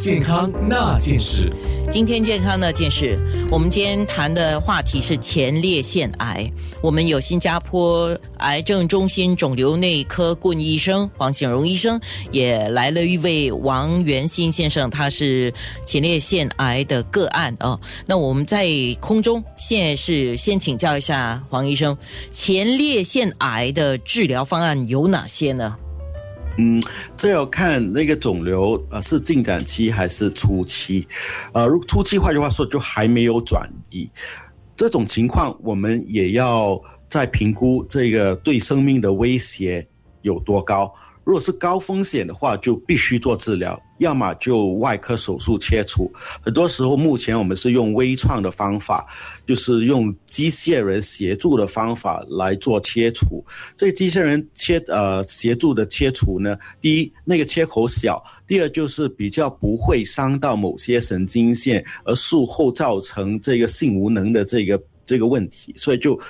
健康那件事。今天健康那件事，我们今天谈的话题是前列腺癌。我们有新加坡癌症中心肿瘤内科顾问医生黄显荣医生，也来了一位王元新先生，他是前列腺癌的个案哦。那我们在空中现在是先请教一下黄医生，前列腺癌的治疗方案有哪些呢？嗯，这要看那个肿瘤呃是进展期还是初期，呃，如初期换句话说就还没有转移，这种情况我们也要再评估这个对生命的威胁有多高。如果是高风险的话，就必须做治疗，要么就外科手术切除。很多时候，目前我们是用微创的方法，就是用机械人协助的方法来做切除。这机械人切呃协助的切除呢，第一那个切口小，第二就是比较不会伤到某些神经线，而术后造成这个性无能的这个这个问题，所以就。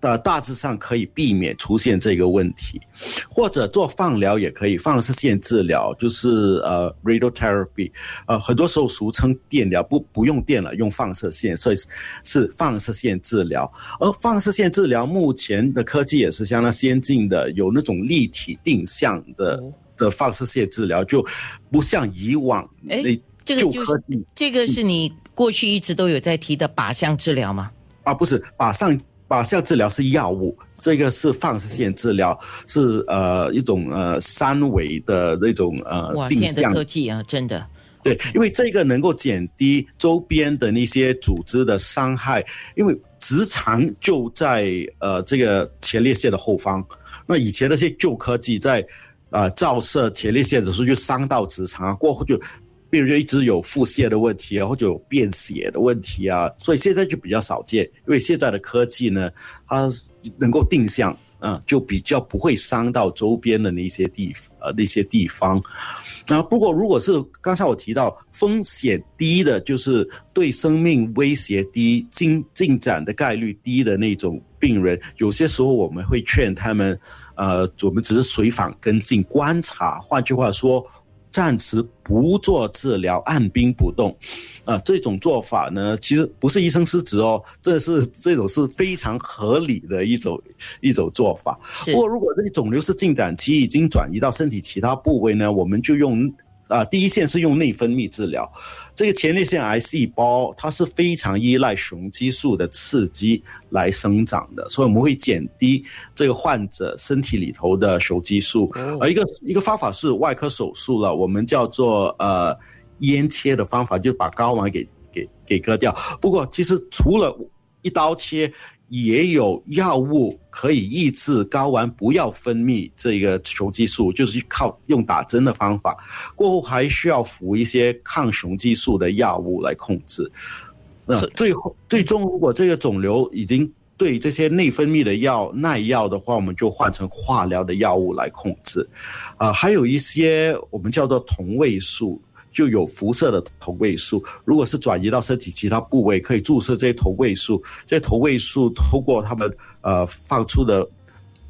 的大致上可以避免出现这个问题，或者做放疗也可以，放射线治疗就是呃 radiotherapy，呃很多时候俗称电疗，不不用电了，用放射线，所以是放射线治疗。而放射线治疗目前的科技也是相当先进的，有那种立体定向的的放射线治疗，就不像以往哎，这个就是这个是你过去一直都有在提的靶向治疗吗？啊，不是靶向。靶向治疗是药物，这个是放射线治疗，是呃一种呃三维的那种呃定向科技啊，真的。对，因为这个能够减低周边的那些组织的伤害，因为直肠就在呃这个前列腺的后方，那以前那些旧科技在呃照射前列腺的时候就伤到直肠，过后就。病人就一直有腹泻的问题啊，或者有便血的问题啊，所以现在就比较少见。因为现在的科技呢，它能够定向，嗯，就比较不会伤到周边的那些地呃那些地方。那不过如果是刚才我提到风险低的，就是对生命威胁低、进进展的概率低的那种病人，有些时候我们会劝他们，呃，我们只是随访跟进观察。换句话说。暂时不做治疗，按兵不动，啊，这种做法呢，其实不是医生失职哦，这是这种是非常合理的一种一种做法。不过，如果这个肿瘤是进展期，已经转移到身体其他部位呢，我们就用。啊，第一线是用内分泌治疗，这个前列腺癌细胞它是非常依赖雄激素的刺激来生长的，所以我们会减低这个患者身体里头的雄激素。而一个一个方法是外科手术了，我们叫做呃烟切的方法，就把睾丸给给给割掉。不过其实除了一刀切。也有药物可以抑制睾丸不要分泌这个雄激素，就是靠用打针的方法。过后还需要服一些抗雄激素的药物来控制。那最后最终，如果这个肿瘤已经对这些内分泌的药耐药的话，我们就换成化疗的药物来控制。啊，还有一些我们叫做同位素。就有辐射的同位素，如果是转移到身体其他部位，可以注射这些同位素。这些同位素通过他们呃放出的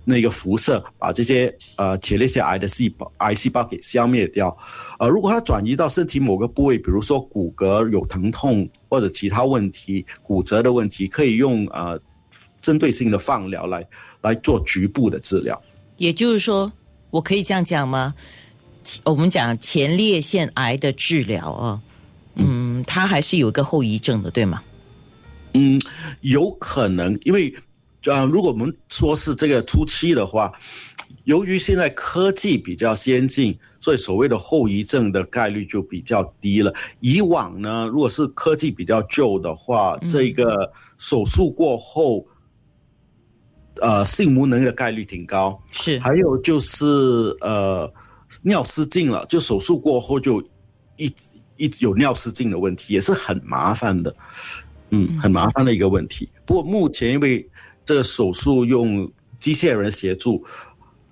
那个辐射，把这些呃前列腺癌的细胞癌细胞给消灭掉。呃，如果它转移到身体某个部位，比如说骨骼有疼痛或者其他问题、骨折的问题，可以用呃针对性的放疗来来做局部的治疗。也就是说，我可以这样讲吗？我们讲前列腺癌的治疗啊，嗯，它还是有一个后遗症的，对吗？嗯，有可能，因为啊，如果我们说是这个初期的话，由于现在科技比较先进，所以所谓的后遗症的概率就比较低了。以往呢，如果是科技比较旧的话，这个手术过后，呃，性无能的概率挺高。是，还有就是呃。尿失禁了，就手术过后就一一有尿失禁的问题，也是很麻烦的，嗯，很麻烦的一个问题。不过目前因为这个手术用机械人协助，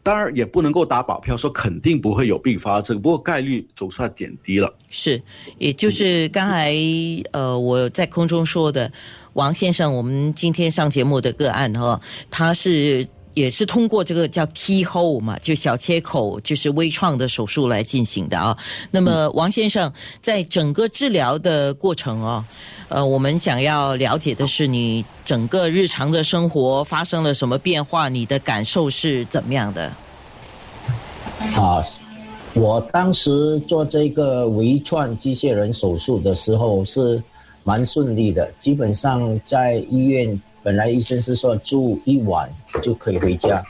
当然也不能够打保票说肯定不会有并发症，不过概率总算减低了。是，也就是刚才呃我在空中说的王先生，我们今天上节目的个案哈，他是。也是通过这个叫 keyhole 嘛，就小切口，就是微创的手术来进行的啊。那么王先生在整个治疗的过程哦，呃，我们想要了解的是你整个日常的生活发生了什么变化，你的感受是怎么样的？啊，我当时做这个微创机械人手术的时候是蛮顺利的，基本上在医院。本来医生是说住一晚就可以回家，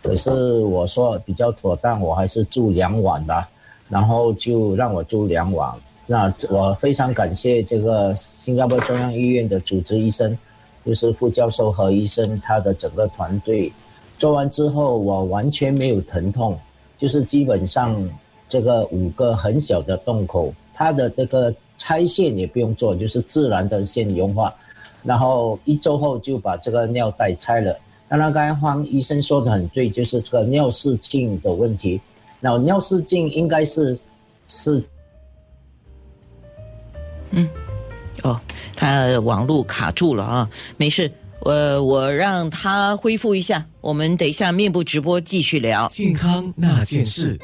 可是我说比较妥当，我还是住两晚吧。然后就让我住两晚。那我非常感谢这个新加坡中央医院的主治医生，就是副教授何医生，他的整个团队做完之后，我完全没有疼痛，就是基本上这个五个很小的洞口，它的这个拆线也不用做，就是自然的线融化。然后一周后就把这个尿袋拆了。当然，刚才黄医生说的很对，就是这个尿失禁的问题。那尿失禁应该是是，嗯，哦，他网络卡住了啊，没事，呃我让他恢复一下。我们等一下面部直播继续聊健康那件事。